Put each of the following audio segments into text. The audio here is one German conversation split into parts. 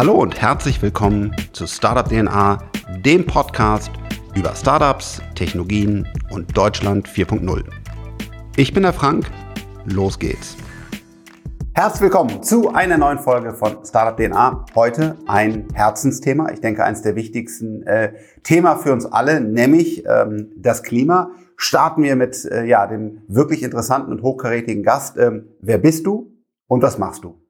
Hallo und herzlich willkommen zu Startup DNA, dem Podcast über Startups, Technologien und Deutschland 4.0. Ich bin der Frank, los geht's. Herzlich willkommen zu einer neuen Folge von Startup DNA. Heute ein Herzensthema, ich denke eines der wichtigsten äh, Thema für uns alle, nämlich ähm, das Klima. Starten wir mit äh, ja, dem wirklich interessanten und hochkarätigen Gast. Ähm, wer bist du und was machst du?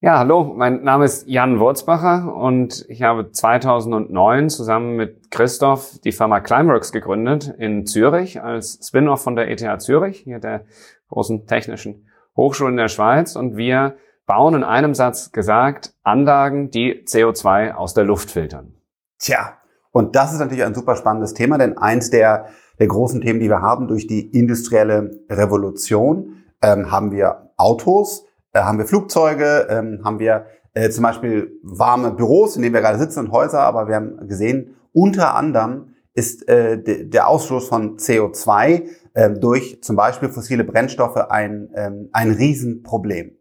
Ja, hallo, mein Name ist Jan Wurzbacher und ich habe 2009 zusammen mit Christoph die Firma Climeworks gegründet in Zürich als Spin-off von der ETH Zürich, hier der großen technischen Hochschule in der Schweiz und wir bauen in einem Satz gesagt Anlagen, die CO2 aus der Luft filtern. Tja, und das ist natürlich ein super spannendes Thema, denn eins der, der großen Themen, die wir haben durch die industrielle Revolution, ähm, haben wir Autos, äh, haben wir Flugzeuge, ähm, haben wir äh, zum Beispiel warme Büros, in denen wir gerade sitzen und Häuser, aber wir haben gesehen, unter anderem ist äh, der Ausstoß von CO2 äh, durch zum Beispiel fossile Brennstoffe ein, ähm, ein Riesenproblem.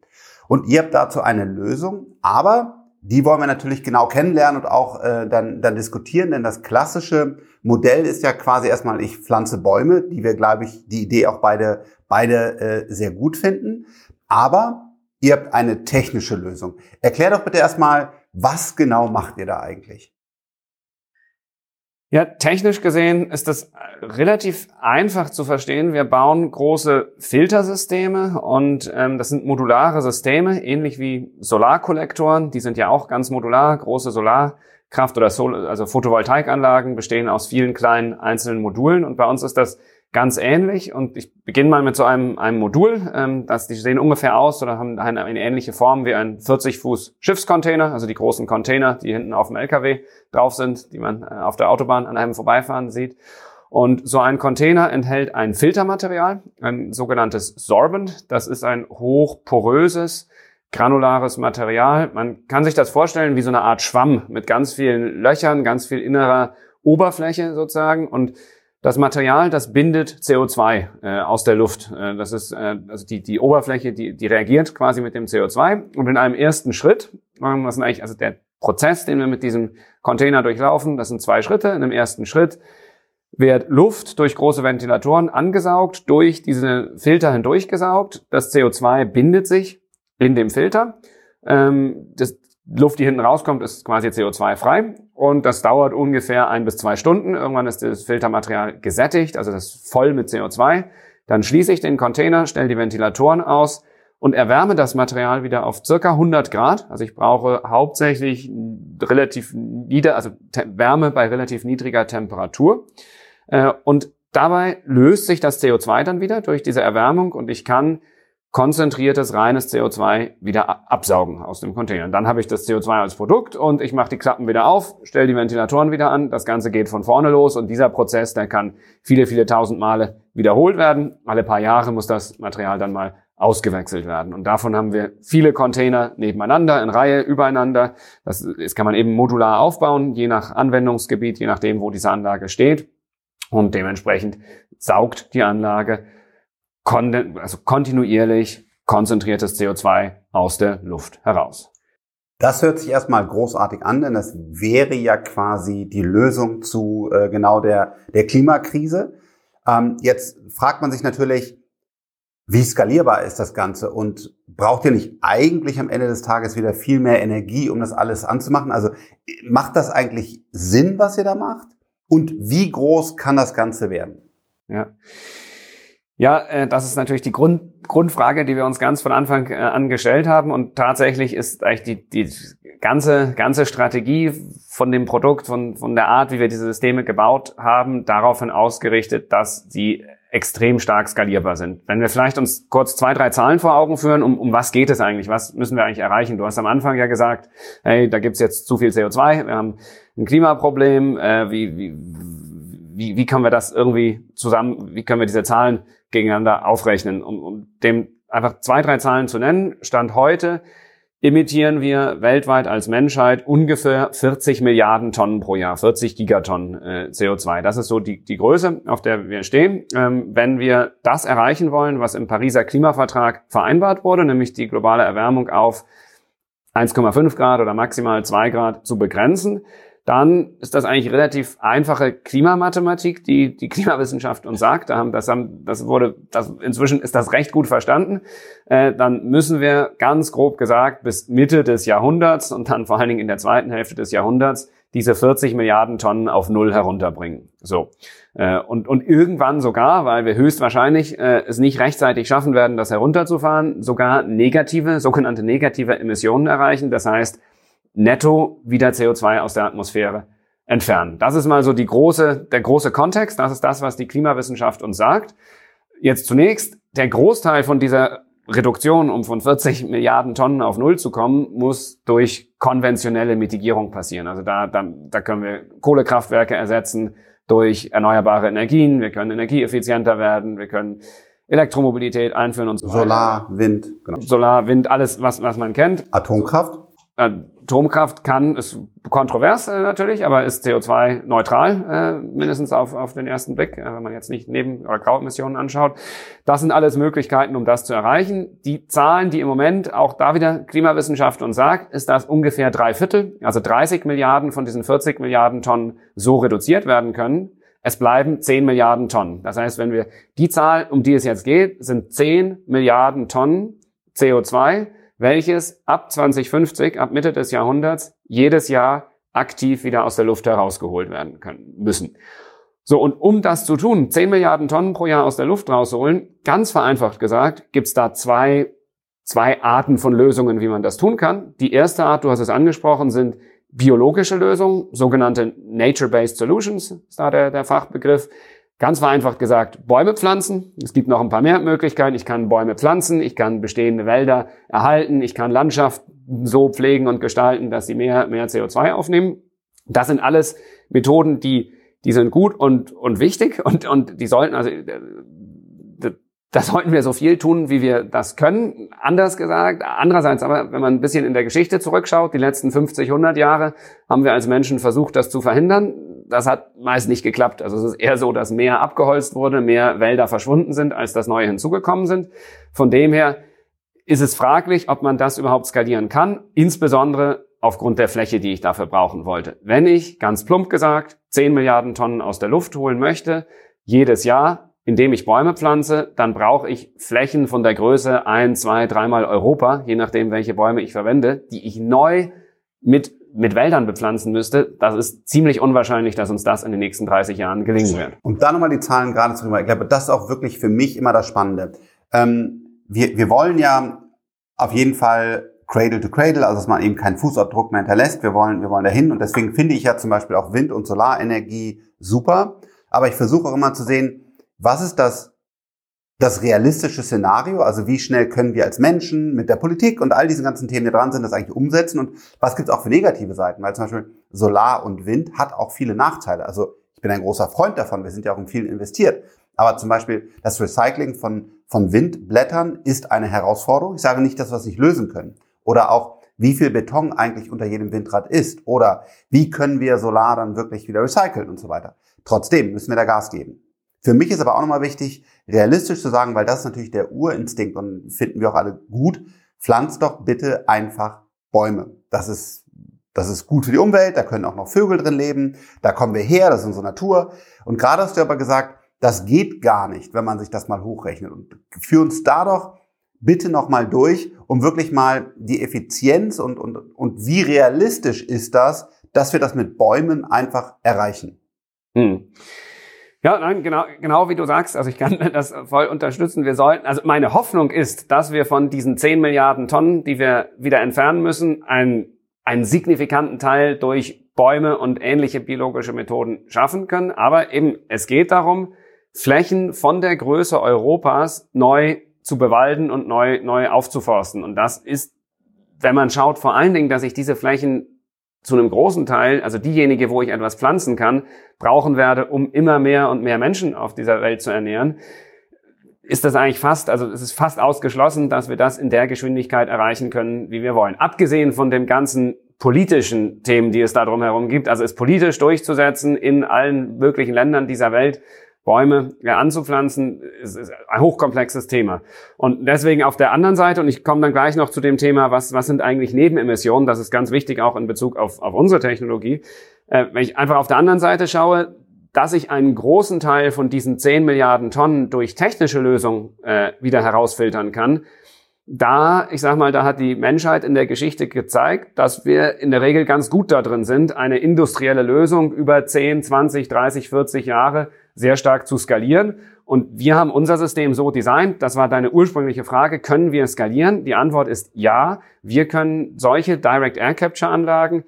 Und ihr habt dazu eine Lösung, aber die wollen wir natürlich genau kennenlernen und auch äh, dann, dann diskutieren, denn das klassische Modell ist ja quasi erstmal, ich pflanze Bäume, die wir, glaube ich, die Idee auch beide, beide äh, sehr gut finden. Aber Ihr habt eine technische Lösung. Erklär doch bitte erstmal, was genau macht ihr da eigentlich? Ja, technisch gesehen ist das relativ einfach zu verstehen. Wir bauen große Filtersysteme und ähm, das sind modulare Systeme, ähnlich wie Solarkollektoren. Die sind ja auch ganz modular. Große Solarkraft oder Sol also Photovoltaikanlagen bestehen aus vielen kleinen einzelnen Modulen und bei uns ist das ganz ähnlich. Und ich beginne mal mit so einem, einem Modul. Ähm, das, die sehen ungefähr aus oder haben eine, eine ähnliche Form wie ein 40 Fuß Schiffscontainer, also die großen Container, die hinten auf dem LKW drauf sind, die man äh, auf der Autobahn an einem vorbeifahren sieht. Und so ein Container enthält ein Filtermaterial, ein sogenanntes Sorbent. Das ist ein hochporöses, granulares Material. Man kann sich das vorstellen wie so eine Art Schwamm mit ganz vielen Löchern, ganz viel innerer Oberfläche sozusagen. Und das Material, das bindet CO2 äh, aus der Luft. Äh, das ist äh, also die, die Oberfläche, die, die reagiert quasi mit dem CO2. Und in einem ersten Schritt, was sind eigentlich, also der Prozess, den wir mit diesem Container durchlaufen, das sind zwei Schritte. In einem ersten Schritt wird Luft durch große Ventilatoren angesaugt, durch diese Filter hindurchgesaugt. Das CO2 bindet sich in dem Filter. Ähm, das, Luft, die hinten rauskommt, ist quasi CO2-frei und das dauert ungefähr ein bis zwei Stunden. Irgendwann ist das Filtermaterial gesättigt, also das ist voll mit CO2. Dann schließe ich den Container, stelle die Ventilatoren aus und erwärme das Material wieder auf circa 100 Grad. Also ich brauche hauptsächlich relativ nieder, also Wärme bei relativ niedriger Temperatur. Äh, und dabei löst sich das CO2 dann wieder durch diese Erwärmung und ich kann konzentriertes, reines CO2 wieder absaugen aus dem Container. Dann habe ich das CO2 als Produkt und ich mache die Klappen wieder auf, stelle die Ventilatoren wieder an. Das Ganze geht von vorne los und dieser Prozess, der kann viele, viele tausend Male wiederholt werden. Alle paar Jahre muss das Material dann mal ausgewechselt werden. Und davon haben wir viele Container nebeneinander, in Reihe, übereinander. Das, das kann man eben modular aufbauen, je nach Anwendungsgebiet, je nachdem, wo diese Anlage steht. Und dementsprechend saugt die Anlage kon also kontinuierlich konzentriertes CO2 aus der Luft heraus. Das hört sich erstmal großartig an, denn das wäre ja quasi die Lösung zu äh, genau der, der Klimakrise. Ähm, jetzt fragt man sich natürlich, wie skalierbar ist das Ganze und braucht ihr nicht eigentlich am Ende des Tages wieder viel mehr Energie, um das alles anzumachen? Also macht das eigentlich Sinn, was ihr da macht? Und wie groß kann das Ganze werden? Ja. Ja, äh, das ist natürlich die Grund, Grundfrage, die wir uns ganz von Anfang äh, an gestellt haben. Und tatsächlich ist eigentlich die, die ganze, ganze Strategie von dem Produkt, von, von der Art, wie wir diese Systeme gebaut haben, daraufhin ausgerichtet, dass sie extrem stark skalierbar sind. Wenn wir vielleicht uns kurz zwei, drei Zahlen vor Augen führen, um, um was geht es eigentlich? Was müssen wir eigentlich erreichen? Du hast am Anfang ja gesagt, hey, da gibt's jetzt zu viel CO2, wir haben ein Klimaproblem, äh, wie, wie, wie, wie können wir das irgendwie zusammen, wie können wir diese Zahlen gegeneinander aufrechnen. Um, um dem einfach zwei, drei Zahlen zu nennen, Stand heute, emittieren wir weltweit als Menschheit ungefähr 40 Milliarden Tonnen pro Jahr, 40 Gigatonnen äh, CO2. Das ist so die, die Größe, auf der wir stehen. Ähm, wenn wir das erreichen wollen, was im Pariser Klimavertrag vereinbart wurde, nämlich die globale Erwärmung auf 1,5 Grad oder maximal 2 Grad zu begrenzen, dann ist das eigentlich relativ einfache Klimamathematik, die die Klimawissenschaft uns sagt. Da haben, das, haben, das wurde, das, inzwischen ist das recht gut verstanden. Äh, dann müssen wir ganz grob gesagt bis Mitte des Jahrhunderts und dann vor allen Dingen in der zweiten Hälfte des Jahrhunderts diese 40 Milliarden Tonnen auf Null herunterbringen. So. Äh, und, und irgendwann sogar, weil wir höchstwahrscheinlich äh, es nicht rechtzeitig schaffen werden, das herunterzufahren, sogar negative, sogenannte negative Emissionen erreichen. Das heißt, netto wieder CO2 aus der Atmosphäre entfernen. Das ist mal so die große, der große Kontext. Das ist das, was die Klimawissenschaft uns sagt. Jetzt zunächst, der Großteil von dieser Reduktion, um von 40 Milliarden Tonnen auf Null zu kommen, muss durch konventionelle Mitigierung passieren. Also da, da, da können wir Kohlekraftwerke ersetzen durch erneuerbare Energien. Wir können energieeffizienter werden. Wir können Elektromobilität einführen und so Solar, Wind, genau. Solar, Wind, alles, was, was man kennt. Atomkraft? Atomkraft kann, ist kontrovers äh, natürlich, aber ist CO2-neutral, äh, mindestens auf, auf den ersten Blick, äh, wenn man jetzt nicht Neben- oder Grauemissionen anschaut. Das sind alles Möglichkeiten, um das zu erreichen. Die Zahlen, die im Moment auch da wieder Klimawissenschaft uns sagt, ist, dass ungefähr drei Viertel, also 30 Milliarden von diesen 40 Milliarden Tonnen so reduziert werden können. Es bleiben 10 Milliarden Tonnen. Das heißt, wenn wir die Zahl, um die es jetzt geht, sind 10 Milliarden Tonnen CO2, welches ab 2050, ab Mitte des Jahrhunderts, jedes Jahr aktiv wieder aus der Luft herausgeholt werden können müssen. So, und um das zu tun, 10 Milliarden Tonnen pro Jahr aus der Luft rausholen, ganz vereinfacht gesagt, gibt's da zwei, zwei Arten von Lösungen, wie man das tun kann. Die erste Art, du hast es angesprochen, sind biologische Lösungen, sogenannte Nature-Based Solutions, ist da der, der Fachbegriff. Ganz vereinfacht gesagt, Bäume pflanzen. Es gibt noch ein paar mehr Möglichkeiten. Ich kann Bäume pflanzen, ich kann bestehende Wälder erhalten, ich kann Landschaft so pflegen und gestalten, dass sie mehr, mehr CO2 aufnehmen. Das sind alles Methoden, die, die sind gut und, und wichtig und, und die sollten, also das sollten wir so viel tun, wie wir das können. Anders gesagt. Andererseits aber, wenn man ein bisschen in der Geschichte zurückschaut, die letzten 50, 100 Jahre haben wir als Menschen versucht, das zu verhindern. Das hat meist nicht geklappt. Also es ist eher so, dass mehr abgeholzt wurde, mehr Wälder verschwunden sind, als das neue hinzugekommen sind. Von dem her ist es fraglich, ob man das überhaupt skalieren kann, insbesondere aufgrund der Fläche, die ich dafür brauchen wollte. Wenn ich, ganz plump gesagt, 10 Milliarden Tonnen aus der Luft holen möchte, jedes Jahr, indem ich Bäume pflanze, dann brauche ich Flächen von der Größe ein, zwei, dreimal Europa, je nachdem, welche Bäume ich verwende, die ich neu mit, mit Wäldern bepflanzen müsste. Das ist ziemlich unwahrscheinlich, dass uns das in den nächsten 30 Jahren gelingen wird. Um da nochmal die Zahlen gerade zu ich glaube, das ist auch wirklich für mich immer das Spannende. Ähm, wir, wir wollen ja auf jeden Fall Cradle to Cradle, also dass man eben keinen Fußabdruck mehr hinterlässt. Wir wollen, wir wollen dahin und deswegen finde ich ja zum Beispiel auch Wind- und Solarenergie super. Aber ich versuche auch immer zu sehen, was ist das, das realistische Szenario? Also wie schnell können wir als Menschen mit der Politik und all diesen ganzen Themen, die dran sind, das eigentlich umsetzen? Und was gibt es auch für negative Seiten? Weil zum Beispiel Solar und Wind hat auch viele Nachteile. Also ich bin ein großer Freund davon. Wir sind ja auch in viel investiert. Aber zum Beispiel das Recycling von, von Windblättern ist eine Herausforderung. Ich sage nicht, dass wir es nicht lösen können. Oder auch, wie viel Beton eigentlich unter jedem Windrad ist. Oder wie können wir Solar dann wirklich wieder recyceln und so weiter. Trotzdem müssen wir da Gas geben. Für mich ist aber auch nochmal wichtig, realistisch zu sagen, weil das ist natürlich der Urinstinkt und finden wir auch alle gut, pflanzt doch bitte einfach Bäume. Das ist, das ist gut für die Umwelt, da können auch noch Vögel drin leben, da kommen wir her, das ist unsere Natur. Und gerade hast du aber gesagt, das geht gar nicht, wenn man sich das mal hochrechnet. Und führ uns da doch bitte nochmal durch, um wirklich mal die Effizienz und, und, und wie realistisch ist das, dass wir das mit Bäumen einfach erreichen. Hm. Ja, nein, genau, genau wie du sagst. Also ich kann das voll unterstützen. Wir sollten, also meine Hoffnung ist, dass wir von diesen 10 Milliarden Tonnen, die wir wieder entfernen müssen, einen, einen signifikanten Teil durch Bäume und ähnliche biologische Methoden schaffen können. Aber eben, es geht darum, Flächen von der Größe Europas neu zu bewalden und neu, neu aufzuforsten. Und das ist, wenn man schaut, vor allen Dingen, dass sich diese Flächen zu einem großen Teil, also diejenige, wo ich etwas pflanzen kann, brauchen werde, um immer mehr und mehr Menschen auf dieser Welt zu ernähren. ist das eigentlich fast, also es ist fast ausgeschlossen, dass wir das in der Geschwindigkeit erreichen können, wie wir wollen. Abgesehen von dem ganzen politischen Themen, die es da drumherum gibt, also es politisch durchzusetzen in allen möglichen Ländern dieser Welt, Bäume anzupflanzen, ist, ist ein hochkomplexes Thema. Und deswegen auf der anderen Seite, und ich komme dann gleich noch zu dem Thema, was, was sind eigentlich Nebenemissionen, das ist ganz wichtig auch in Bezug auf, auf unsere Technologie. Äh, wenn ich einfach auf der anderen Seite schaue, dass ich einen großen Teil von diesen 10 Milliarden Tonnen durch technische Lösungen äh, wieder herausfiltern kann, da, ich sag mal, da hat die Menschheit in der Geschichte gezeigt, dass wir in der Regel ganz gut da drin sind, eine industrielle Lösung über 10, 20, 30, 40 Jahre sehr stark zu skalieren. Und wir haben unser System so designt, das war deine ursprüngliche Frage, können wir skalieren? Die Antwort ist ja. Wir können solche Direct Air Capture Anlagen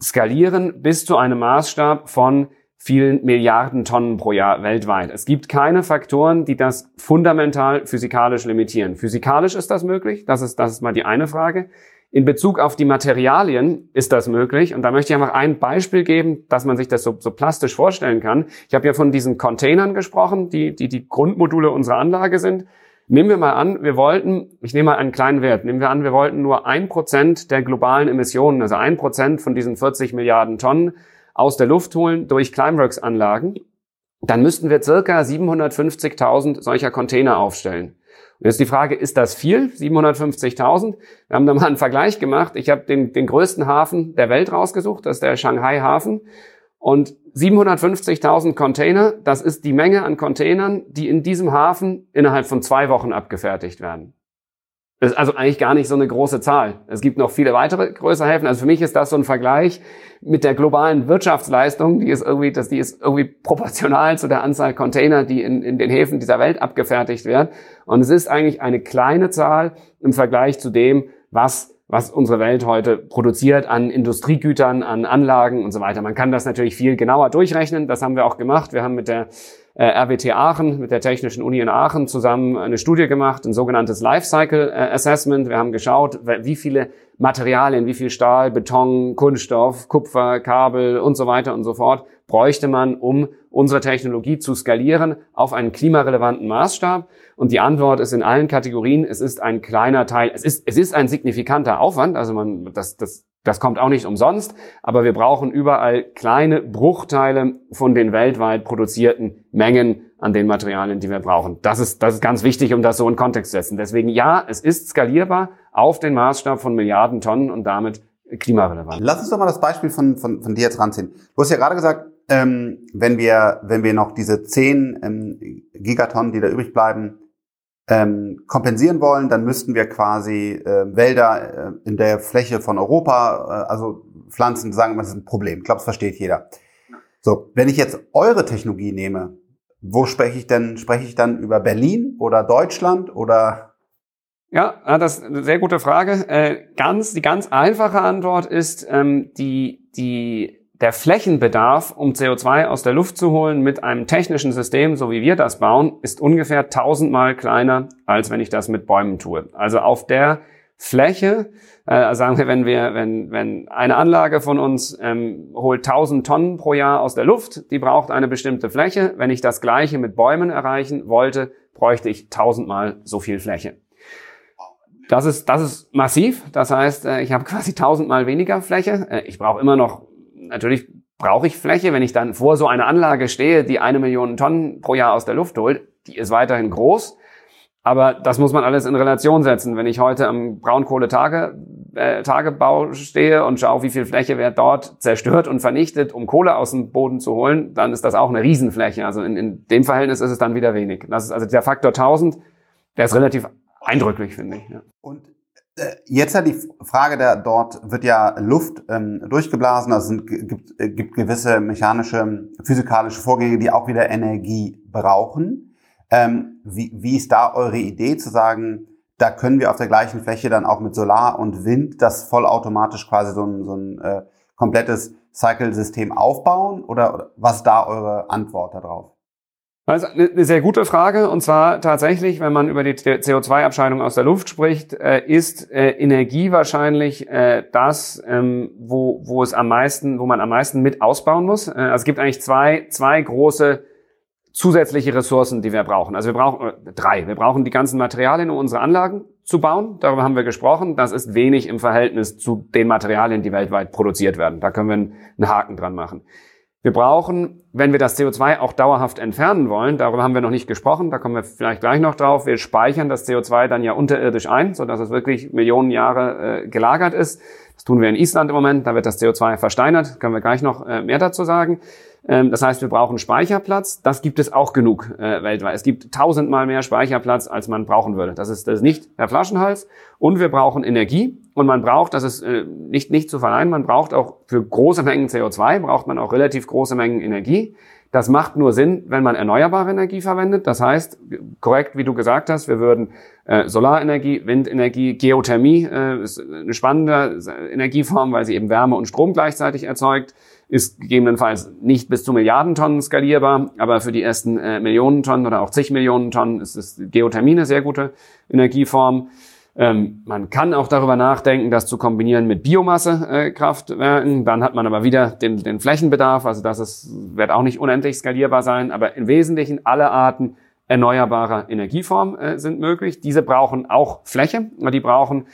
skalieren bis zu einem Maßstab von vielen Milliarden Tonnen pro Jahr weltweit. Es gibt keine Faktoren, die das fundamental physikalisch limitieren. Physikalisch ist das möglich, das ist, das ist mal die eine Frage. In Bezug auf die Materialien ist das möglich. Und da möchte ich einfach ein Beispiel geben, dass man sich das so, so plastisch vorstellen kann. Ich habe ja von diesen Containern gesprochen, die, die die Grundmodule unserer Anlage sind. Nehmen wir mal an, wir wollten, ich nehme mal einen kleinen Wert, nehmen wir an, wir wollten nur ein Prozent der globalen Emissionen, also ein Prozent von diesen 40 Milliarden Tonnen aus der Luft holen durch Climeworks-Anlagen, dann müssten wir circa 750.000 solcher Container aufstellen. Und jetzt die Frage, ist das viel? 750.000? Wir haben da mal einen Vergleich gemacht. Ich habe den, den größten Hafen der Welt rausgesucht, das ist der Shanghai Hafen. Und 750.000 Container, das ist die Menge an Containern, die in diesem Hafen innerhalb von zwei Wochen abgefertigt werden. Das ist also eigentlich gar nicht so eine große Zahl. Es gibt noch viele weitere größere Häfen. Also für mich ist das so ein Vergleich mit der globalen Wirtschaftsleistung, die ist irgendwie, dass die ist irgendwie proportional zu der Anzahl Container, die in, in den Häfen dieser Welt abgefertigt werden. Und es ist eigentlich eine kleine Zahl im Vergleich zu dem, was was unsere Welt heute produziert an Industriegütern, an Anlagen und so weiter. Man kann das natürlich viel genauer durchrechnen. Das haben wir auch gemacht. Wir haben mit der RWT Aachen, mit der Technischen Uni in Aachen zusammen eine Studie gemacht, ein sogenanntes Lifecycle äh, Assessment. Wir haben geschaut, wie viele Materialien, wie viel Stahl, Beton, Kunststoff, Kupfer, Kabel und so weiter und so fort bräuchte man, um unsere Technologie zu skalieren auf einen klimarelevanten Maßstab. Und die Antwort ist in allen Kategorien, es ist ein kleiner Teil, es ist, es ist ein signifikanter Aufwand, also man, das, das das kommt auch nicht umsonst, aber wir brauchen überall kleine Bruchteile von den weltweit produzierten Mengen an den Materialien, die wir brauchen. Das ist, das ist ganz wichtig, um das so in Kontext zu setzen. Deswegen ja, es ist skalierbar auf den Maßstab von Milliarden Tonnen und damit klimarelevant. Lass uns doch mal das Beispiel von, von, von dir jetzt ranziehen. Du hast ja gerade gesagt, ähm, wenn wir, wenn wir noch diese 10 ähm, Gigatonnen, die da übrig bleiben, ähm, kompensieren wollen, dann müssten wir quasi äh, Wälder äh, in der Fläche von Europa, äh, also Pflanzen, sagen das ist ein Problem. Ich glaube, das versteht jeder. So, wenn ich jetzt eure Technologie nehme, wo spreche ich denn? Spreche ich dann über Berlin oder Deutschland oder? Ja, das ist eine sehr gute Frage. Äh, ganz, die ganz einfache Antwort ist, ähm, die, die der Flächenbedarf, um CO2 aus der Luft zu holen mit einem technischen System, so wie wir das bauen, ist ungefähr tausendmal kleiner, als wenn ich das mit Bäumen tue. Also auf der Fläche, äh, sagen wir, wenn wir, wenn, wenn eine Anlage von uns ähm, holt 1000 Tonnen pro Jahr aus der Luft, die braucht eine bestimmte Fläche. Wenn ich das Gleiche mit Bäumen erreichen wollte, bräuchte ich tausendmal so viel Fläche. Das ist, das ist massiv. Das heißt, äh, ich habe quasi tausendmal weniger Fläche. Äh, ich brauche immer noch natürlich brauche ich Fläche, wenn ich dann vor so einer Anlage stehe, die eine Million Tonnen pro Jahr aus der Luft holt, die ist weiterhin groß. Aber das muss man alles in Relation setzen. Wenn ich heute am Braunkohletagebau äh, stehe und schaue, wie viel Fläche wird dort zerstört und vernichtet, um Kohle aus dem Boden zu holen, dann ist das auch eine Riesenfläche. Also in, in dem Verhältnis ist es dann wieder wenig. Das ist also der Faktor 1000, der ist relativ eindrücklich, finde ich. Ja. Und jetzt ja die Frage, der dort wird ja Luft ähm, durchgeblasen, also es gibt, äh, gibt gewisse mechanische, physikalische Vorgänge, die auch wieder Energie brauchen. Ähm, wie, wie ist da eure Idee zu sagen, da können wir auf der gleichen Fläche dann auch mit Solar und Wind das vollautomatisch quasi so ein, so ein äh, komplettes Cycle-System aufbauen? Oder, oder was ist da eure Antwort darauf? Also eine sehr gute Frage und zwar tatsächlich, wenn man über die CO2-Abscheidung aus der Luft spricht, äh, ist äh, Energie wahrscheinlich äh, das, ähm, wo, wo es am meisten, wo man am meisten mit ausbauen muss. also es gibt eigentlich zwei, zwei große zusätzliche Ressourcen, die wir brauchen. Also wir brauchen drei. Wir brauchen die ganzen Materialien, um unsere Anlagen zu bauen. Darüber haben wir gesprochen. Das ist wenig im Verhältnis zu den Materialien, die weltweit produziert werden. Da können wir einen Haken dran machen. Wir brauchen, wenn wir das CO2 auch dauerhaft entfernen wollen, darüber haben wir noch nicht gesprochen, da kommen wir vielleicht gleich noch drauf, wir speichern das CO2 dann ja unterirdisch ein, sodass es wirklich Millionen Jahre äh, gelagert ist. Das tun wir in Island im Moment, da wird das CO2 versteinert, können wir gleich noch äh, mehr dazu sagen. Ähm, das heißt, wir brauchen Speicherplatz. Das gibt es auch genug äh, weltweit. Es gibt tausendmal mehr Speicherplatz, als man brauchen würde. Das ist, das ist nicht der Flaschenhals. Und wir brauchen Energie. Und man braucht, das ist äh, nicht, nicht zu verleihen, man braucht auch für große Mengen CO2, braucht man auch relativ große Mengen Energie. Das macht nur Sinn, wenn man erneuerbare Energie verwendet. Das heißt, korrekt, wie du gesagt hast, wir würden äh, Solarenergie, Windenergie, Geothermie äh, ist eine spannende Energieform, weil sie eben Wärme und Strom gleichzeitig erzeugt ist gegebenenfalls nicht bis zu Milliarden Tonnen skalierbar, aber für die ersten äh, Millionen Tonnen oder auch zig Millionen Tonnen ist es Geothermie eine sehr gute Energieform. Ähm, man kann auch darüber nachdenken, das zu kombinieren mit Biomassekraftwerken. Äh, Dann hat man aber wieder den, den Flächenbedarf. Also das ist, wird auch nicht unendlich skalierbar sein. Aber im Wesentlichen alle Arten erneuerbarer Energieform äh, sind möglich. Diese brauchen auch Fläche. Die brauchen,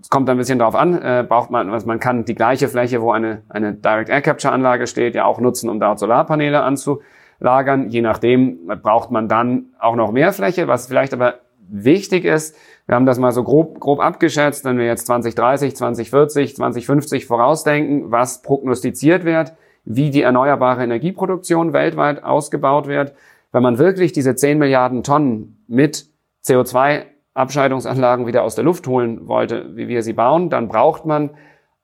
es kommt ein bisschen darauf an, äh, braucht man, also man kann die gleiche Fläche, wo eine, eine Direct Air Capture Anlage steht, ja auch nutzen, um dort Solarpaneele anzulagern. Je nachdem braucht man dann auch noch mehr Fläche, was vielleicht aber wichtig ist. Wir haben das mal so grob, grob abgeschätzt, wenn wir jetzt 2030, 2040, 2050 vorausdenken, was prognostiziert wird, wie die erneuerbare Energieproduktion weltweit ausgebaut wird. Wenn man wirklich diese 10 Milliarden Tonnen mit CO2-Abscheidungsanlagen wieder aus der Luft holen wollte, wie wir sie bauen, dann braucht man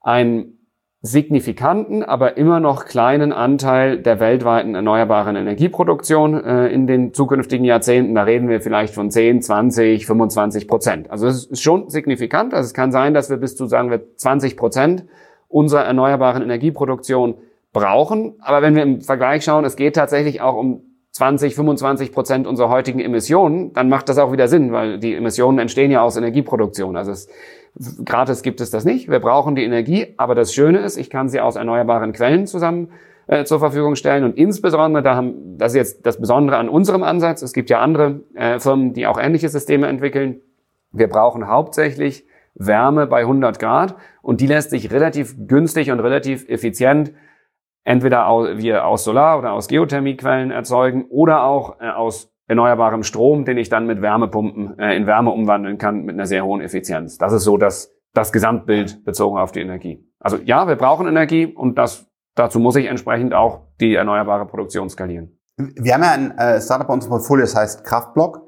einen signifikanten, aber immer noch kleinen Anteil der weltweiten erneuerbaren Energieproduktion äh, in den zukünftigen Jahrzehnten. Da reden wir vielleicht von 10, 20, 25 Prozent. Also es ist schon signifikant. Also es kann sein, dass wir bis zu, sagen wir, 20 Prozent unserer erneuerbaren Energieproduktion brauchen. Aber wenn wir im Vergleich schauen, es geht tatsächlich auch um 20, 25 Prozent unserer heutigen Emissionen, dann macht das auch wieder Sinn, weil die Emissionen entstehen ja aus Energieproduktion. Also es, gratis gibt es das nicht. Wir brauchen die Energie, aber das Schöne ist, ich kann sie aus erneuerbaren Quellen zusammen äh, zur Verfügung stellen und insbesondere, da haben, das ist jetzt das Besondere an unserem Ansatz. Es gibt ja andere äh, Firmen, die auch ähnliche Systeme entwickeln. Wir brauchen hauptsächlich Wärme bei 100 Grad und die lässt sich relativ günstig und relativ effizient entweder wir aus Solar- oder aus Geothermiequellen erzeugen oder auch äh, aus erneuerbarem Strom, den ich dann mit Wärmepumpen äh, in Wärme umwandeln kann mit einer sehr hohen Effizienz. Das ist so das, das Gesamtbild bezogen auf die Energie. Also ja, wir brauchen Energie und das, dazu muss ich entsprechend auch die erneuerbare Produktion skalieren. Wir haben ja ein äh, Startup bei uns im Portfolio, das heißt Kraftblock.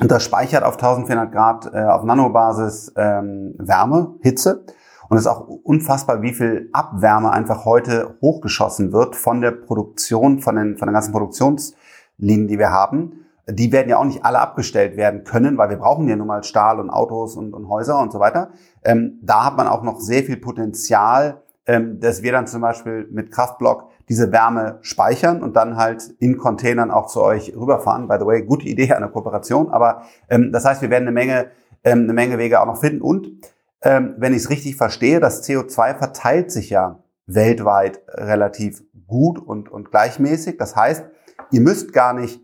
Und das speichert auf 1400 Grad äh, auf Nanobasis ähm, Wärme, Hitze. Und es ist auch unfassbar, wie viel Abwärme einfach heute hochgeschossen wird von der Produktion, von den, von den ganzen Produktionslinien, die wir haben. Die werden ja auch nicht alle abgestellt werden können, weil wir brauchen ja nun mal Stahl und Autos und, und Häuser und so weiter. Ähm, da hat man auch noch sehr viel Potenzial, ähm, dass wir dann zum Beispiel mit Kraftblock diese Wärme speichern und dann halt in Containern auch zu euch rüberfahren. By the way, gute Idee einer Kooperation. Aber ähm, das heißt, wir werden eine Menge, ähm, eine Menge Wege auch noch finden. Und ähm, wenn ich es richtig verstehe, das CO2 verteilt sich ja weltweit relativ gut und, und gleichmäßig. Das heißt, ihr müsst gar nicht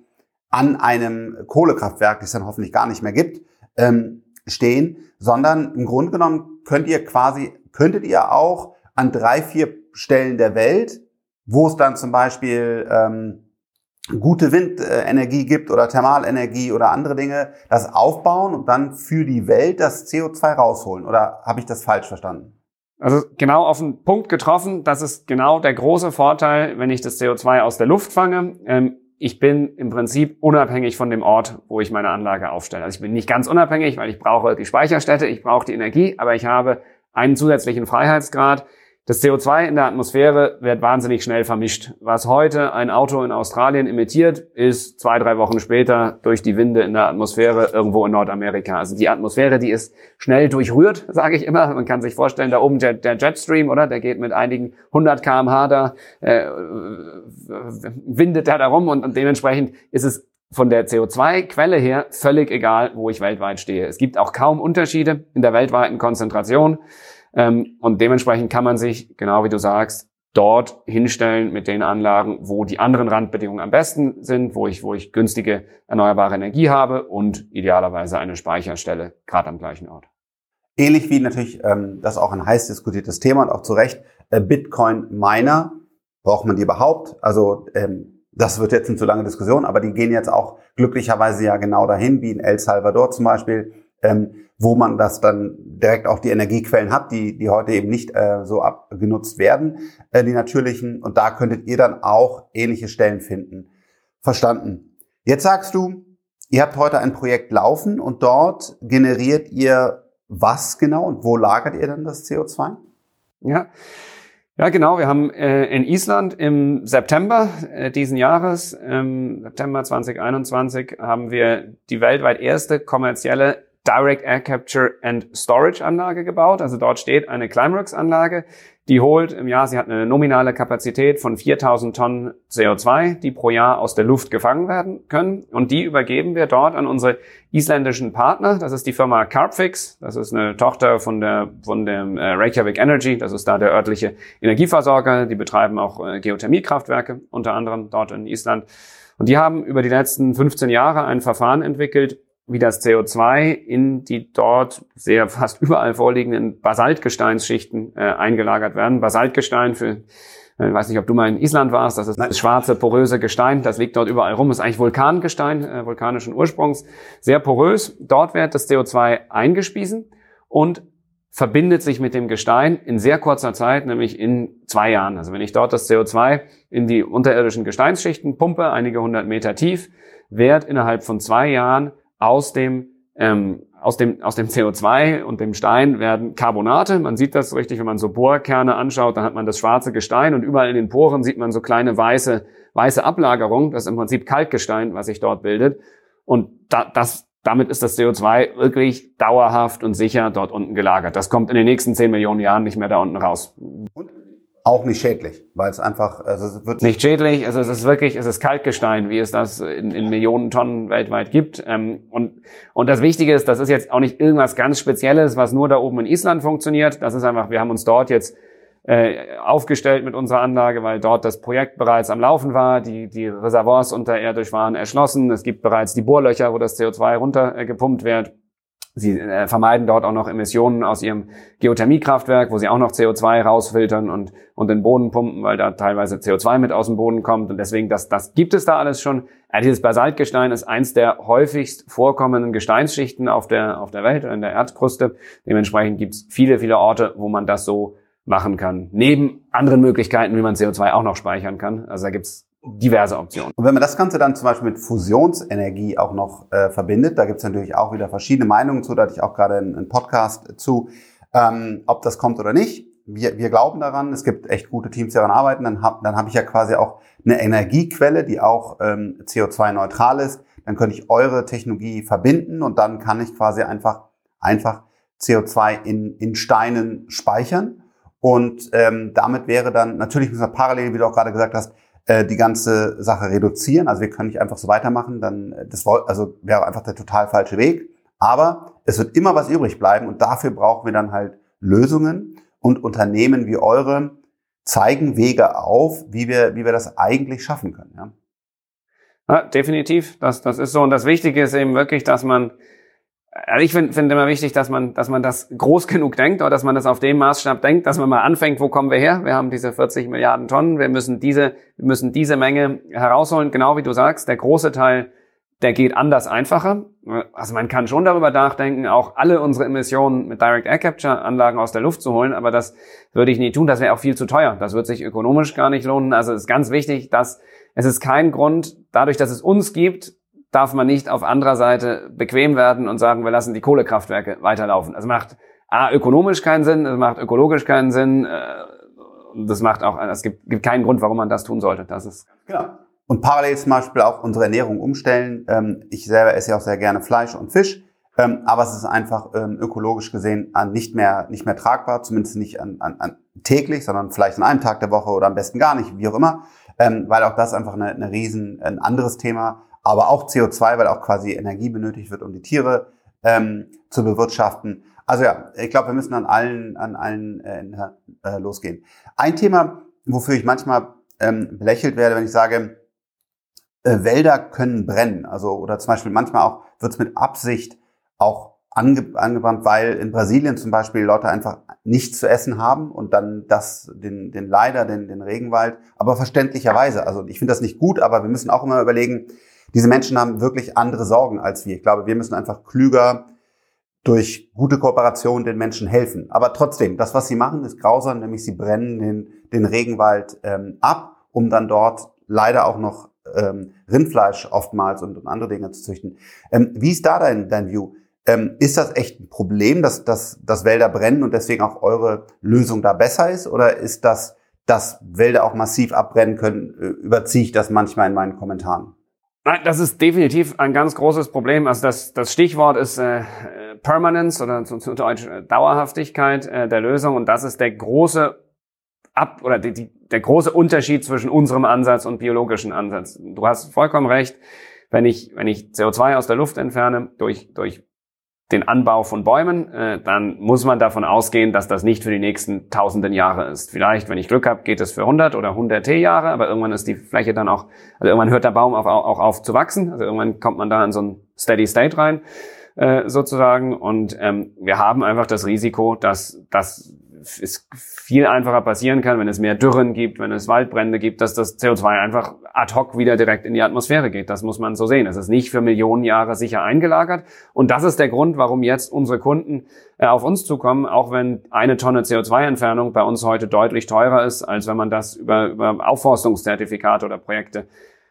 an einem Kohlekraftwerk, das es dann hoffentlich gar nicht mehr gibt, ähm, stehen, sondern im Grunde genommen könnt ihr quasi, könntet ihr auch an drei, vier Stellen der Welt, wo es dann zum Beispiel ähm, gute Windenergie gibt oder Thermalenergie oder andere Dinge, das aufbauen und dann für die Welt das CO2 rausholen. Oder habe ich das falsch verstanden? Also genau auf den Punkt getroffen. Das ist genau der große Vorteil, wenn ich das CO2 aus der Luft fange. Ähm, ich bin im Prinzip unabhängig von dem Ort, wo ich meine Anlage aufstelle. Also ich bin nicht ganz unabhängig, weil ich brauche die Speicherstätte, ich brauche die Energie, aber ich habe einen zusätzlichen Freiheitsgrad. Das CO2 in der Atmosphäre wird wahnsinnig schnell vermischt. Was heute ein Auto in Australien emittiert, ist zwei, drei Wochen später durch die Winde in der Atmosphäre irgendwo in Nordamerika. Also die Atmosphäre, die ist schnell durchrührt, sage ich immer. Man kann sich vorstellen, da oben der, der Jetstream, oder? Der geht mit einigen 100 kmh da, äh, windet er da rum und, und dementsprechend ist es von der CO2-Quelle her völlig egal, wo ich weltweit stehe. Es gibt auch kaum Unterschiede in der weltweiten Konzentration. Ähm, und dementsprechend kann man sich, genau wie du sagst, dort hinstellen mit den Anlagen, wo die anderen Randbedingungen am besten sind, wo ich, wo ich günstige erneuerbare Energie habe und idealerweise eine Speicherstelle gerade am gleichen Ort. Ähnlich wie natürlich ähm, das auch ein heiß diskutiertes Thema und auch zu Recht äh, Bitcoin-Miner. Braucht man die überhaupt? Also ähm, das wird jetzt eine zu lange Diskussion, aber die gehen jetzt auch glücklicherweise ja genau dahin, wie in El Salvador zum Beispiel, ähm, wo man das dann direkt auch die Energiequellen hat, die, die heute eben nicht äh, so abgenutzt werden, äh, die natürlichen. Und da könntet ihr dann auch ähnliche Stellen finden. Verstanden. Jetzt sagst du, ihr habt heute ein Projekt laufen und dort generiert ihr was genau und wo lagert ihr dann das CO2? Ja. Ja, genau. Wir haben äh, in Island im September äh, diesen Jahres, ähm, September 2021, haben wir die weltweit erste kommerzielle Direct Air Capture and Storage Anlage gebaut. Also dort steht eine Climeworks Anlage, die holt im Jahr, sie hat eine nominale Kapazität von 4000 Tonnen CO2, die pro Jahr aus der Luft gefangen werden können. Und die übergeben wir dort an unsere isländischen Partner. Das ist die Firma Carbfix. Das ist eine Tochter von der, von dem äh, Reykjavik Energy. Das ist da der örtliche Energieversorger. Die betreiben auch äh, Geothermiekraftwerke, unter anderem dort in Island. Und die haben über die letzten 15 Jahre ein Verfahren entwickelt, wie das CO2 in die dort sehr fast überall vorliegenden Basaltgesteinsschichten äh, eingelagert werden. Basaltgestein für äh, ich weiß nicht, ob du mal in Island warst, das ist das schwarze, poröse Gestein, das liegt dort überall rum, ist eigentlich Vulkangestein, äh, vulkanischen Ursprungs, sehr porös. Dort wird das CO2 eingespiesen und verbindet sich mit dem Gestein in sehr kurzer Zeit, nämlich in zwei Jahren. Also wenn ich dort das CO2 in die unterirdischen Gesteinsschichten pumpe, einige hundert Meter tief, wird innerhalb von zwei Jahren aus dem ähm, aus dem, aus dem CO2 und dem Stein werden Carbonate. Man sieht das richtig, wenn man so Bohrkerne anschaut, dann hat man das schwarze Gestein und überall in den Poren sieht man so kleine weiße, weiße Ablagerungen. Das ist im Prinzip Kalkgestein, was sich dort bildet. Und da, das, damit ist das CO2 wirklich dauerhaft und sicher dort unten gelagert. Das kommt in den nächsten 10 Millionen Jahren nicht mehr da unten raus. Und auch nicht schädlich, weil es einfach, also es wird nicht schädlich. Also es ist wirklich, es ist Kalkgestein, wie es das in, in Millionen Tonnen weltweit gibt. Ähm, und und das Wichtige ist, das ist jetzt auch nicht irgendwas ganz Spezielles, was nur da oben in Island funktioniert. Das ist einfach, wir haben uns dort jetzt äh, aufgestellt mit unserer Anlage, weil dort das Projekt bereits am Laufen war. Die, die Reservoirs unterirdisch waren erschlossen. Es gibt bereits die Bohrlöcher, wo das CO2 runtergepumpt wird. Sie äh, vermeiden dort auch noch Emissionen aus ihrem Geothermiekraftwerk, wo sie auch noch CO2 rausfiltern und, und den Boden pumpen, weil da teilweise CO2 mit aus dem Boden kommt. Und deswegen, das, das gibt es da alles schon. Ja, dieses Basaltgestein ist eins der häufigst vorkommenden Gesteinsschichten auf der, auf der Welt oder in der Erdkruste. Dementsprechend gibt es viele, viele Orte, wo man das so machen kann. Neben anderen Möglichkeiten, wie man CO2 auch noch speichern kann. Also da gibt's diverse Optionen. Und wenn man das Ganze dann zum Beispiel mit Fusionsenergie auch noch äh, verbindet, da gibt es natürlich auch wieder verschiedene Meinungen zu, da hatte ich auch gerade einen, einen Podcast zu, ähm, ob das kommt oder nicht. Wir, wir glauben daran, es gibt echt gute Teams, die daran arbeiten. Dann habe dann hab ich ja quasi auch eine Energiequelle, die auch ähm, CO2-neutral ist. Dann könnte ich eure Technologie verbinden und dann kann ich quasi einfach, einfach CO2 in, in Steinen speichern. Und ähm, damit wäre dann, natürlich müssen wir parallel, wie du auch gerade gesagt hast, äh, die ganze Sache reduzieren. Also wir können nicht einfach so weitermachen, dann äh, das also wäre einfach der total falsche Weg. Aber es wird immer was übrig bleiben und dafür brauchen wir dann halt Lösungen und Unternehmen wie eure zeigen Wege auf, wie wir, wie wir das eigentlich schaffen können. Ja? Ja, definitiv. Das, das ist so. Und das Wichtige ist eben wirklich, dass man also ich finde find immer wichtig, dass man, dass man das groß genug denkt oder dass man das auf dem Maßstab denkt, dass man mal anfängt, wo kommen wir her? Wir haben diese 40 Milliarden Tonnen, wir müssen diese, wir müssen diese Menge herausholen, genau wie du sagst. Der große Teil, der geht anders einfacher. Also man kann schon darüber nachdenken, auch alle unsere Emissionen mit Direct Air Capture Anlagen aus der Luft zu holen, aber das würde ich nie tun. Das wäre auch viel zu teuer. Das wird sich ökonomisch gar nicht lohnen. Also es ist ganz wichtig, dass es ist kein Grund, dadurch, dass es uns gibt, darf man nicht auf anderer Seite bequem werden und sagen, wir lassen die Kohlekraftwerke weiterlaufen. Das macht A, ökonomisch keinen Sinn, es macht ökologisch keinen Sinn, äh, das macht auch, es gibt, gibt keinen Grund, warum man das tun sollte. Das ist genau. Und parallel zum Beispiel auch unsere Ernährung umstellen. Ähm, ich selber esse ja auch sehr gerne Fleisch und Fisch, ähm, aber es ist einfach ähm, ökologisch gesehen nicht mehr nicht mehr tragbar, zumindest nicht an, an, an täglich, sondern vielleicht an einem Tag der Woche oder am besten gar nicht, wie auch immer, weil auch das einfach eine, eine riesen ein anderes Thema aber auch CO2, weil auch quasi Energie benötigt wird, um die Tiere ähm, zu bewirtschaften. Also ja, ich glaube, wir müssen an allen, an allen äh, äh, losgehen. Ein Thema, wofür ich manchmal ähm, belächelt werde, wenn ich sage, äh, Wälder können brennen. Also oder zum Beispiel manchmal auch wird es mit Absicht auch ange angebrannt, weil in Brasilien zum Beispiel Leute einfach nichts zu essen haben und dann das, den, den leider, den, den Regenwald, aber verständlicherweise. Also ich finde das nicht gut, aber wir müssen auch immer überlegen, diese Menschen haben wirklich andere Sorgen als wir. Ich glaube, wir müssen einfach klüger durch gute Kooperation den Menschen helfen. Aber trotzdem, das, was sie machen, ist grausam, nämlich sie brennen den, den Regenwald ähm, ab, um dann dort leider auch noch ähm, Rindfleisch oftmals und, und andere Dinge zu züchten. Ähm, wie ist da dein, dein View? Ähm, ist das echt ein Problem, dass, dass, dass Wälder brennen und deswegen auch eure Lösung da besser ist? Oder ist das, dass Wälder auch massiv abbrennen können, äh, überziehe ich das manchmal in meinen Kommentaren? Nein, das ist definitiv ein ganz großes Problem. Also das, das Stichwort ist äh, Permanence oder zu, zu Deutsch äh, Dauerhaftigkeit äh, der Lösung und das ist der große Ab oder die, die, der große Unterschied zwischen unserem Ansatz und biologischen Ansatz. Du hast vollkommen recht. Wenn ich, wenn ich CO2 aus der Luft entferne durch, durch den Anbau von Bäumen, äh, dann muss man davon ausgehen, dass das nicht für die nächsten tausenden Jahre ist. Vielleicht, wenn ich Glück habe, geht es für 100 oder 100 T-Jahre, aber irgendwann ist die Fläche dann auch, also irgendwann hört der Baum auch, auch auf zu wachsen, also irgendwann kommt man da in so ein Steady State rein, äh, sozusagen, und ähm, wir haben einfach das Risiko, dass, dass es viel einfacher passieren kann, wenn es mehr Dürren gibt, wenn es Waldbrände gibt, dass das CO2 einfach ad hoc wieder direkt in die Atmosphäre geht. Das muss man so sehen. Es ist nicht für Millionen Jahre sicher eingelagert. Und das ist der Grund, warum jetzt unsere Kunden äh, auf uns zukommen, auch wenn eine Tonne CO2-Entfernung bei uns heute deutlich teurer ist, als wenn man das über, über Aufforstungszertifikate oder Projekte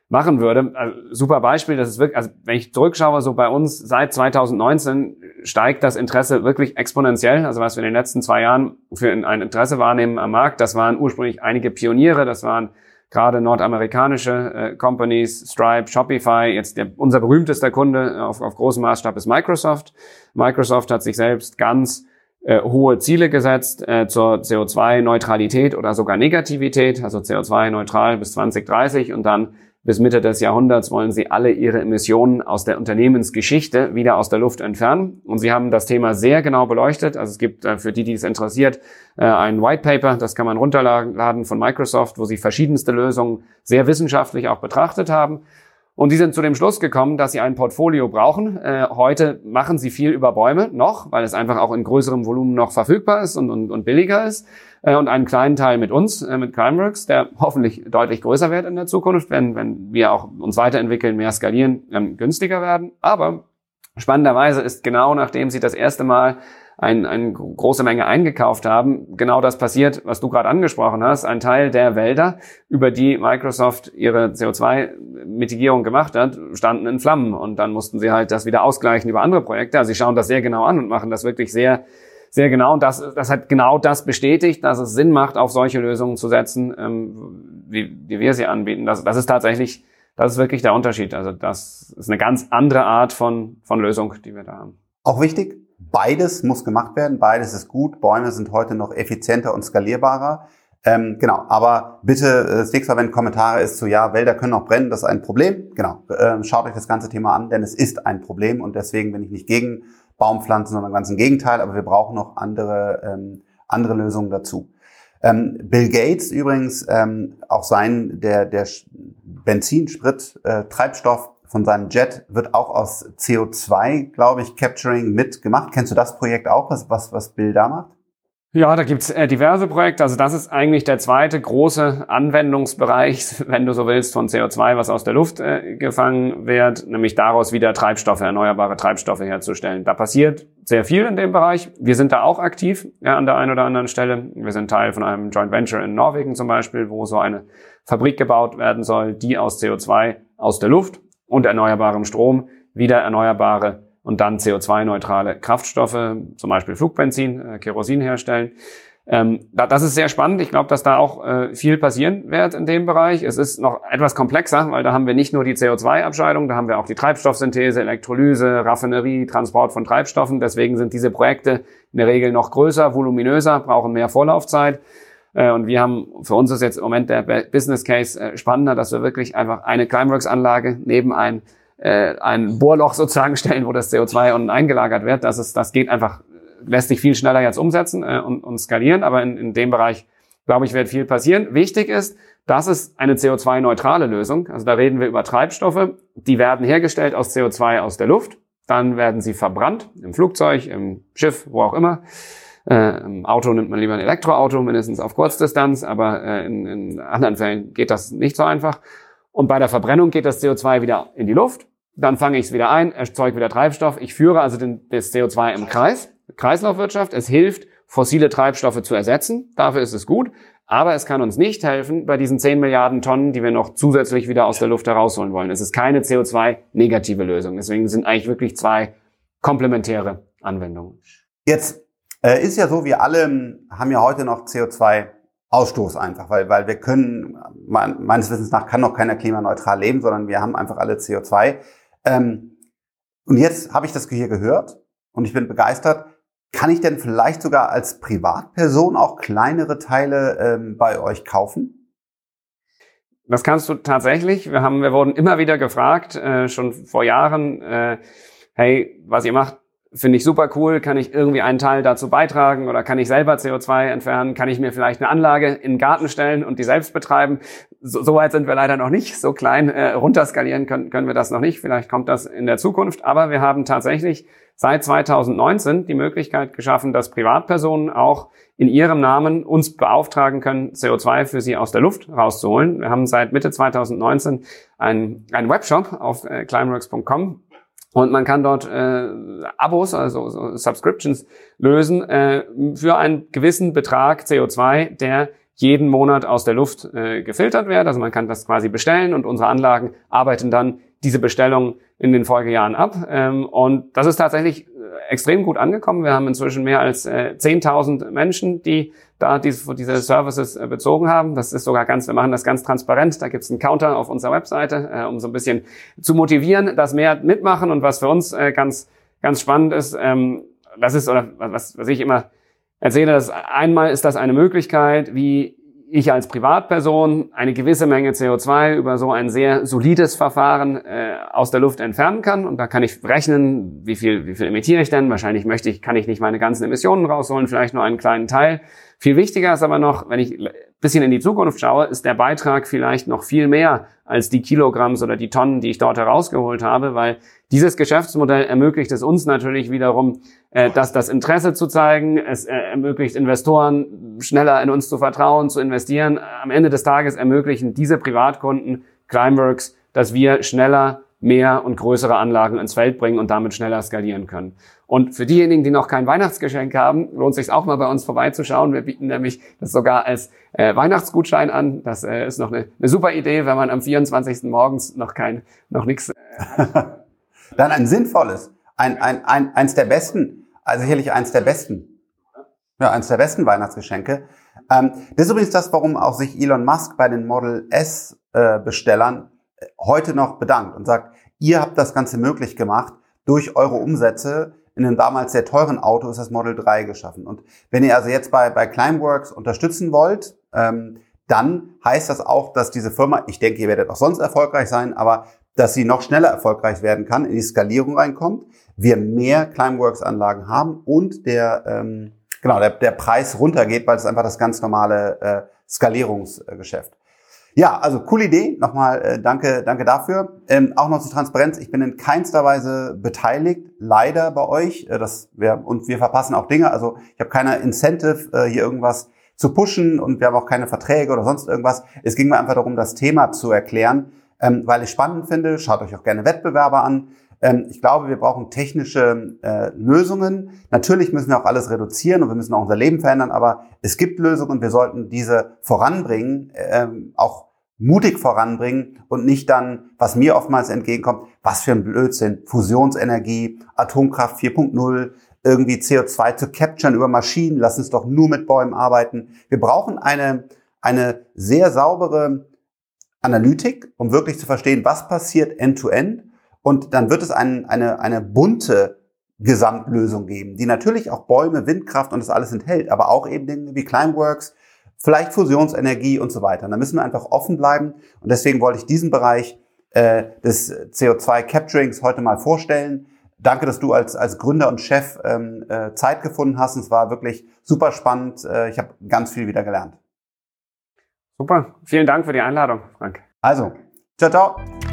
machen würde. Also, super Beispiel, das ist wirklich, also wenn ich zurückschaue, so bei uns seit 2019 steigt das Interesse wirklich exponentiell. Also was wir in den letzten zwei Jahren für ein Interesse wahrnehmen am Markt, das waren ursprünglich einige Pioniere, das waren gerade nordamerikanische äh, Companies, Stripe, Shopify. Jetzt der, unser berühmtester Kunde auf, auf großem Maßstab ist Microsoft. Microsoft hat sich selbst ganz äh, hohe Ziele gesetzt äh, zur CO2-Neutralität oder sogar Negativität, also CO2-neutral bis 2030 und dann bis Mitte des Jahrhunderts wollen sie alle ihre Emissionen aus der Unternehmensgeschichte wieder aus der Luft entfernen. Und sie haben das Thema sehr genau beleuchtet. Also es gibt äh, für die, die es interessiert, äh, ein White Paper, das kann man runterladen von Microsoft, wo sie verschiedenste Lösungen sehr wissenschaftlich auch betrachtet haben. Und die sind zu dem Schluss gekommen, dass sie ein Portfolio brauchen. Äh, heute machen sie viel über Bäume noch, weil es einfach auch in größerem Volumen noch verfügbar ist und, und, und billiger ist. Äh, und einen kleinen Teil mit uns, äh, mit Climeworks, der hoffentlich deutlich größer wird in der Zukunft, wenn, wenn wir auch uns weiterentwickeln, mehr skalieren, ähm, günstiger werden. Aber spannenderweise ist genau nachdem sie das erste Mal ein, eine große Menge eingekauft haben, genau das passiert, was du gerade angesprochen hast. Ein Teil der Wälder, über die Microsoft ihre CO2-Mitigierung gemacht hat, standen in Flammen und dann mussten sie halt das wieder ausgleichen über andere Projekte. Also sie schauen das sehr genau an und machen das wirklich sehr, sehr genau. Und das, das hat genau das bestätigt, dass es Sinn macht, auf solche Lösungen zu setzen, ähm, wie, wie wir sie anbieten. Das, das ist tatsächlich, das ist wirklich der Unterschied. Also das ist eine ganz andere Art von, von Lösung, die wir da haben. Auch wichtig, Beides muss gemacht werden, beides ist gut. Bäume sind heute noch effizienter und skalierbarer. Ähm, genau, aber bitte, äh, das nächste Mal, wenn Kommentare ist zu, ja, Wälder können auch brennen, das ist ein Problem. Genau, äh, schaut euch das ganze Thema an, denn es ist ein Problem und deswegen bin ich nicht gegen Baumpflanzen, sondern ganz im Gegenteil, aber wir brauchen noch andere, ähm, andere Lösungen dazu. Ähm, Bill Gates übrigens, ähm, auch sein, der, der Benzin, Sprit, äh, Treibstoff von seinem Jet wird auch aus CO2, glaube ich, Capturing mitgemacht. Kennst du das Projekt auch, was, was, was Bill da macht? Ja, da gibt's äh, diverse Projekte. Also das ist eigentlich der zweite große Anwendungsbereich, wenn du so willst, von CO2, was aus der Luft äh, gefangen wird, nämlich daraus wieder Treibstoffe, erneuerbare Treibstoffe herzustellen. Da passiert sehr viel in dem Bereich. Wir sind da auch aktiv ja, an der einen oder anderen Stelle. Wir sind Teil von einem Joint Venture in Norwegen zum Beispiel, wo so eine Fabrik gebaut werden soll, die aus CO2 aus der Luft und erneuerbarem Strom wieder erneuerbare und dann CO2-neutrale Kraftstoffe, zum Beispiel Flugbenzin, äh, Kerosin herstellen. Ähm, das ist sehr spannend. Ich glaube, dass da auch äh, viel passieren wird in dem Bereich. Es ist noch etwas komplexer, weil da haben wir nicht nur die CO2-Abscheidung, da haben wir auch die Treibstoffsynthese, Elektrolyse, Raffinerie, Transport von Treibstoffen. Deswegen sind diese Projekte in der Regel noch größer, voluminöser, brauchen mehr Vorlaufzeit. Äh, und wir haben, für uns ist jetzt im Moment der Business Case äh, spannender, dass wir wirklich einfach eine Climeworks-Anlage neben ein, äh, ein Bohrloch sozusagen stellen, wo das CO2 unten eingelagert wird. Das ist, das geht einfach, lässt sich viel schneller jetzt umsetzen äh, und, und skalieren, aber in, in dem Bereich glaube ich, wird viel passieren. Wichtig ist, das ist eine CO2-neutrale Lösung. Also da reden wir über Treibstoffe. Die werden hergestellt aus CO2 aus der Luft. Dann werden sie verbrannt im Flugzeug, im Schiff, wo auch immer. Äh, Im Auto nimmt man lieber ein Elektroauto, mindestens auf Kurzdistanz, aber äh, in, in anderen Fällen geht das nicht so einfach. Und bei der Verbrennung geht das CO2 wieder in die Luft. Dann fange ich es wieder ein, erzeuge wieder Treibstoff. Ich führe also den, das CO2 im Kreis. Kreislaufwirtschaft. Es hilft, fossile Treibstoffe zu ersetzen. Dafür ist es gut. Aber es kann uns nicht helfen bei diesen 10 Milliarden Tonnen, die wir noch zusätzlich wieder aus der Luft herausholen wollen. Es ist keine CO2-negative Lösung. Deswegen sind eigentlich wirklich zwei komplementäre Anwendungen. Jetzt äh, ist ja so, wir alle haben ja heute noch CO2-Ausstoß einfach, weil, weil wir können, meines Wissens nach kann noch keiner klimaneutral leben, sondern wir haben einfach alle CO2. Ähm, und jetzt habe ich das hier gehört und ich bin begeistert. Kann ich denn vielleicht sogar als Privatperson auch kleinere Teile ähm, bei euch kaufen? Das kannst du tatsächlich. Wir haben, wir wurden immer wieder gefragt, äh, schon vor Jahren, äh, hey, was ihr macht, finde ich super cool. Kann ich irgendwie einen Teil dazu beitragen oder kann ich selber CO2 entfernen? Kann ich mir vielleicht eine Anlage in den Garten stellen und die selbst betreiben? So, so weit sind wir leider noch nicht. So klein äh, runterskalieren können, können wir das noch nicht. Vielleicht kommt das in der Zukunft. Aber wir haben tatsächlich seit 2019 die Möglichkeit geschaffen, dass Privatpersonen auch in ihrem Namen uns beauftragen können, CO2 für sie aus der Luft rauszuholen. Wir haben seit Mitte 2019 einen, einen Webshop auf äh, climeworks.com und man kann dort äh, Abos, also so Subscriptions lösen äh, für einen gewissen Betrag CO2, der jeden Monat aus der Luft äh, gefiltert wird. Also man kann das quasi bestellen und unsere Anlagen arbeiten dann diese Bestellung in den Folgejahren ab. Ähm, und das ist tatsächlich extrem gut angekommen. Wir haben inzwischen mehr als äh, 10.000 Menschen, die da diese, diese Services äh, bezogen haben. Das ist sogar ganz, wir machen das ganz transparent. Da gibt es einen Counter auf unserer Webseite, äh, um so ein bisschen zu motivieren, dass mehr mitmachen. Und was für uns äh, ganz, ganz spannend ist, ähm, das ist, oder was, was ich immer erzähle, dass einmal ist das eine Möglichkeit, wie ich als Privatperson eine gewisse Menge CO2 über so ein sehr solides Verfahren äh, aus der Luft entfernen kann. Und da kann ich rechnen, wie viel, wie viel emittiere ich denn? Wahrscheinlich möchte ich, kann ich nicht meine ganzen Emissionen rausholen, vielleicht nur einen kleinen Teil. Viel wichtiger ist aber noch, wenn ich ein bisschen in die Zukunft schaue, ist der Beitrag vielleicht noch viel mehr als die Kilogramms oder die Tonnen, die ich dort herausgeholt habe, weil dieses Geschäftsmodell ermöglicht es uns natürlich wiederum, äh, dass das Interesse zu zeigen. Es äh, ermöglicht Investoren schneller in uns zu vertrauen, zu investieren. Am Ende des Tages ermöglichen diese Privatkunden Climeworks, dass wir schneller mehr und größere Anlagen ins Feld bringen und damit schneller skalieren können. Und für diejenigen, die noch kein Weihnachtsgeschenk haben, lohnt sich auch mal bei uns vorbeizuschauen. Wir bieten nämlich das sogar als äh, Weihnachtsgutschein an. Das äh, ist noch eine, eine, super Idee, wenn man am 24. morgens noch kein, noch nichts äh, Dann ein sinnvolles, ein, ein, ein, eins der besten, also sicherlich eins der besten, ja, eins der besten Weihnachtsgeschenke. Ähm, das ist übrigens das, warum auch sich Elon Musk bei den Model S äh, Bestellern äh, heute noch bedankt und sagt, ihr habt das Ganze möglich gemacht durch eure Umsätze. In einem damals sehr teuren Auto ist das Model 3 geschaffen. Und wenn ihr also jetzt bei, bei Climeworks unterstützen wollt, ähm, dann heißt das auch, dass diese Firma, ich denke, ihr werdet auch sonst erfolgreich sein, aber dass sie noch schneller erfolgreich werden kann, in die Skalierung reinkommt, wir mehr Climeworks-Anlagen haben und der, ähm, genau, der, der Preis runtergeht, weil es einfach das ganz normale äh, Skalierungsgeschäft. Ja, also coole Idee. Nochmal äh, danke, danke dafür. Ähm, auch noch zur Transparenz. Ich bin in keinster Weise beteiligt, leider bei euch. Äh, das wir, und wir verpassen auch Dinge. Also ich habe keine Incentive, äh, hier irgendwas zu pushen und wir haben auch keine Verträge oder sonst irgendwas. Es ging mir einfach darum, das Thema zu erklären ähm, weil ich spannend finde. Schaut euch auch gerne Wettbewerber an. Ähm, ich glaube, wir brauchen technische äh, Lösungen. Natürlich müssen wir auch alles reduzieren und wir müssen auch unser Leben verändern, aber es gibt Lösungen. Wir sollten diese voranbringen, ähm, auch mutig voranbringen und nicht dann, was mir oftmals entgegenkommt, was für ein Blödsinn, Fusionsenergie, Atomkraft 4.0, irgendwie CO2 zu capturen über Maschinen, lass uns doch nur mit Bäumen arbeiten. Wir brauchen eine, eine sehr saubere Analytik, um wirklich zu verstehen, was passiert end-to-end. Und dann wird es ein, eine, eine bunte Gesamtlösung geben, die natürlich auch Bäume, Windkraft und das alles enthält, aber auch eben Dinge wie Climeworks, vielleicht Fusionsenergie und so weiter. Und da müssen wir einfach offen bleiben. Und deswegen wollte ich diesen Bereich äh, des CO2-Capturings heute mal vorstellen. Danke, dass du als, als Gründer und Chef ähm, äh, Zeit gefunden hast. es war wirklich super spannend. Äh, ich habe ganz viel wieder gelernt. Super. Vielen Dank für die Einladung, Frank. Also, ciao, ciao.